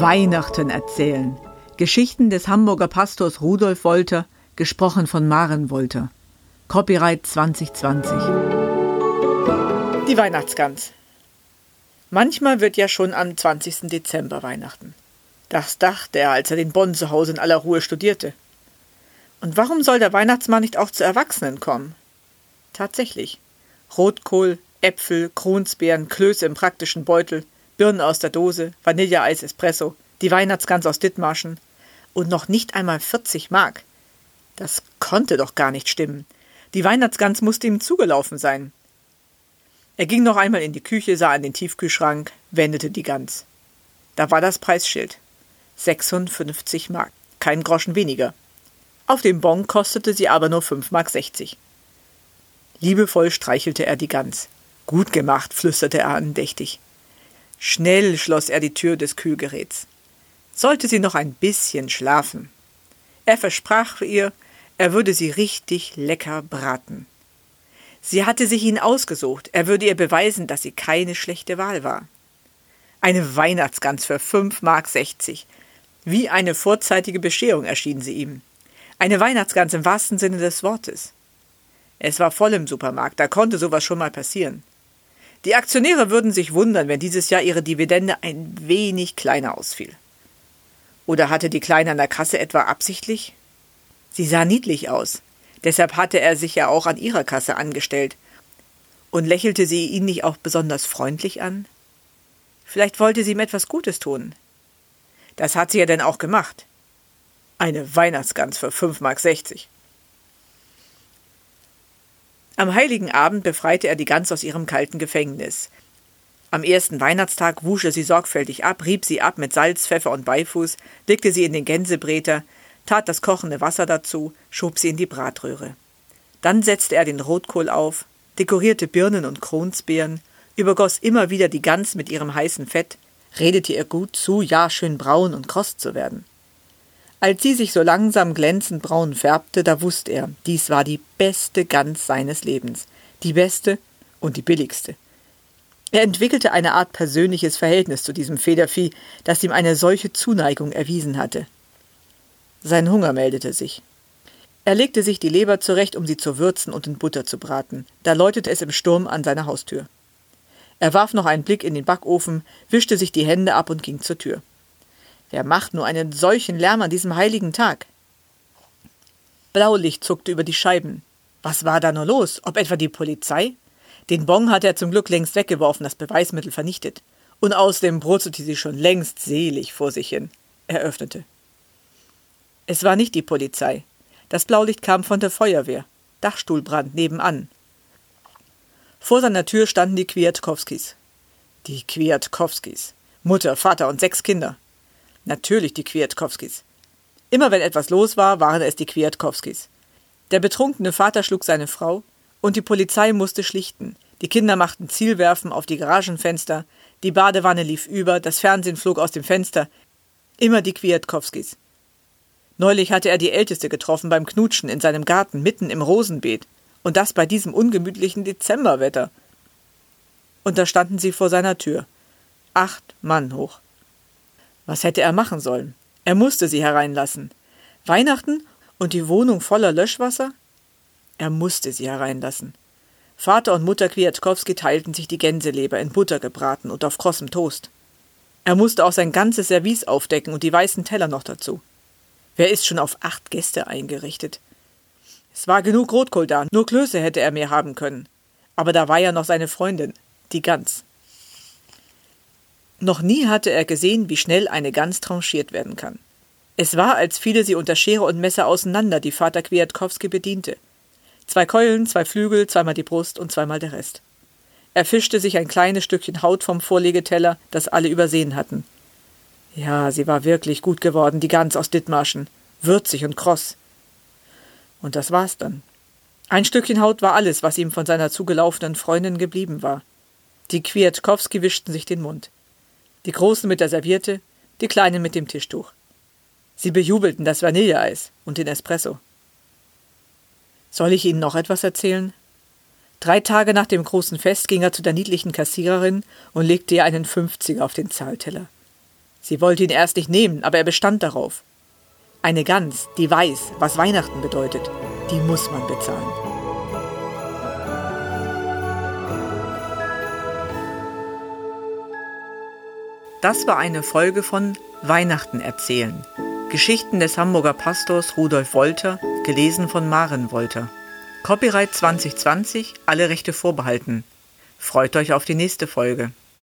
Weihnachten erzählen. Geschichten des Hamburger Pastors Rudolf Wolter, gesprochen von Maren Wolter. Copyright 2020. Die Weihnachtsgans. Manchmal wird ja schon am 20. Dezember Weihnachten. Das dachte er, als er den Bonn zu Hause in aller Ruhe studierte. Und warum soll der Weihnachtsmann nicht auch zu Erwachsenen kommen? Tatsächlich. Rotkohl, Äpfel, Kronsbeeren, Klöße im praktischen Beutel, Birnen aus der Dose, Vanilleeis, Espresso, die Weihnachtsgans aus Dithmarschen und noch nicht einmal 40 Mark. Das konnte doch gar nicht stimmen. Die Weihnachtsgans musste ihm zugelaufen sein. Er ging noch einmal in die Küche, sah in den Tiefkühlschrank, wendete die Gans. Da war das Preisschild. 56 Mark, kein Groschen weniger. Auf dem Bon kostete sie aber nur 5 Mark 60. Liebevoll streichelte er die Gans. Gut gemacht, flüsterte er andächtig. Schnell schloss er die Tür des Kühlgeräts. Sollte sie noch ein bisschen schlafen. Er versprach ihr, er würde sie richtig lecker braten. Sie hatte sich ihn ausgesucht, er würde ihr beweisen, dass sie keine schlechte Wahl war. Eine Weihnachtsgans für fünf Mark sechzig. Wie eine vorzeitige Bescherung erschien sie ihm. Eine Weihnachtsgans im wahrsten Sinne des Wortes. Es war voll im Supermarkt, da konnte sowas schon mal passieren. Die Aktionäre würden sich wundern, wenn dieses Jahr ihre Dividende ein wenig kleiner ausfiel. Oder hatte die Kleine an der Kasse etwa absichtlich? Sie sah niedlich aus. Deshalb hatte er sich ja auch an ihrer Kasse angestellt. Und lächelte sie ihn nicht auch besonders freundlich an? Vielleicht wollte sie ihm etwas Gutes tun. Das hat sie ja denn auch gemacht. Eine Weihnachtsgans für fünf Mark sechzig. Am heiligen Abend befreite er die Gans aus ihrem kalten Gefängnis. Am ersten Weihnachtstag wusch er sie sorgfältig ab, rieb sie ab mit Salz, Pfeffer und Beifuß, legte sie in den Gänsebräter, tat das kochende Wasser dazu, schob sie in die Bratröhre. Dann setzte er den Rotkohl auf, dekorierte Birnen und Kronsbeeren, übergoss immer wieder die Gans mit ihrem heißen Fett, redete ihr gut zu, ja schön braun und kross zu werden. Als sie sich so langsam glänzend braun färbte, da wusste er, dies war die beste Gans seines Lebens, die beste und die billigste. Er entwickelte eine Art persönliches Verhältnis zu diesem Federvieh, das ihm eine solche Zuneigung erwiesen hatte. Sein Hunger meldete sich. Er legte sich die Leber zurecht, um sie zu würzen und in Butter zu braten. Da läutete es im Sturm an seiner Haustür. Er warf noch einen Blick in den Backofen, wischte sich die Hände ab und ging zur Tür. Wer macht nur einen solchen Lärm an diesem heiligen Tag? Blaulicht zuckte über die Scheiben. Was war da nur los? Ob etwa die Polizei? Den Bon hatte er zum Glück längst weggeworfen, das Beweismittel vernichtet. Und außerdem brutzelte sie schon längst selig vor sich hin. Er öffnete. Es war nicht die Polizei. Das Blaulicht kam von der Feuerwehr. Dachstuhlbrand nebenan. Vor seiner Tür standen die Kwiatkowskis. Die Kwiatkowskis. Mutter, Vater und sechs Kinder. Natürlich die Kwiatkowskis. Immer wenn etwas los war, waren es die Kwiatkowskis. Der betrunkene Vater schlug seine Frau, und die Polizei musste schlichten. Die Kinder machten Zielwerfen auf die Garagenfenster, die Badewanne lief über, das Fernsehen flog aus dem Fenster. Immer die Kwiatkowskis. Neulich hatte er die Älteste getroffen beim Knutschen in seinem Garten mitten im Rosenbeet. Und das bei diesem ungemütlichen Dezemberwetter. Und da standen sie vor seiner Tür. Acht Mann hoch. Was hätte er machen sollen? Er musste sie hereinlassen. Weihnachten und die Wohnung voller Löschwasser? Er musste sie hereinlassen. Vater und Mutter Kwiatkowski teilten sich die Gänseleber in Butter gebraten und auf krossem Toast. Er musste auch sein ganzes Service aufdecken und die weißen Teller noch dazu. Wer ist schon auf acht Gäste eingerichtet? Es war genug Rotkohl da, nur Klöße hätte er mehr haben können. Aber da war ja noch seine Freundin, die Gans. Noch nie hatte er gesehen, wie schnell eine Gans tranchiert werden kann. Es war, als fiele sie unter Schere und Messer auseinander, die Vater Kwiatkowski bediente. Zwei Keulen, zwei Flügel, zweimal die Brust und zweimal der Rest. Er fischte sich ein kleines Stückchen Haut vom Vorlegeteller, das alle übersehen hatten. Ja, sie war wirklich gut geworden, die Gans aus Dithmarschen. Würzig und kross. Und das war's dann. Ein Stückchen Haut war alles, was ihm von seiner zugelaufenen Freundin geblieben war. Die Kwiatkowski wischten sich den Mund die Großen mit der Serviette, die Kleinen mit dem Tischtuch. Sie bejubelten das Vanilleeis und den Espresso. Soll ich Ihnen noch etwas erzählen? Drei Tage nach dem großen Fest ging er zu der niedlichen Kassiererin und legte ihr einen Fünfziger auf den Zahlteller. Sie wollte ihn erst nicht nehmen, aber er bestand darauf. Eine Gans, die weiß, was Weihnachten bedeutet, die muss man bezahlen. Das war eine Folge von Weihnachten erzählen. Geschichten des Hamburger Pastors Rudolf Wolter, gelesen von Maren Wolter. Copyright 2020, alle Rechte vorbehalten. Freut euch auf die nächste Folge.